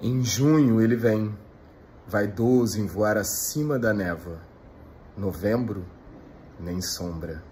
Em junho ele vem, vaidoso em voar acima da névoa. Novembro, nem sombra.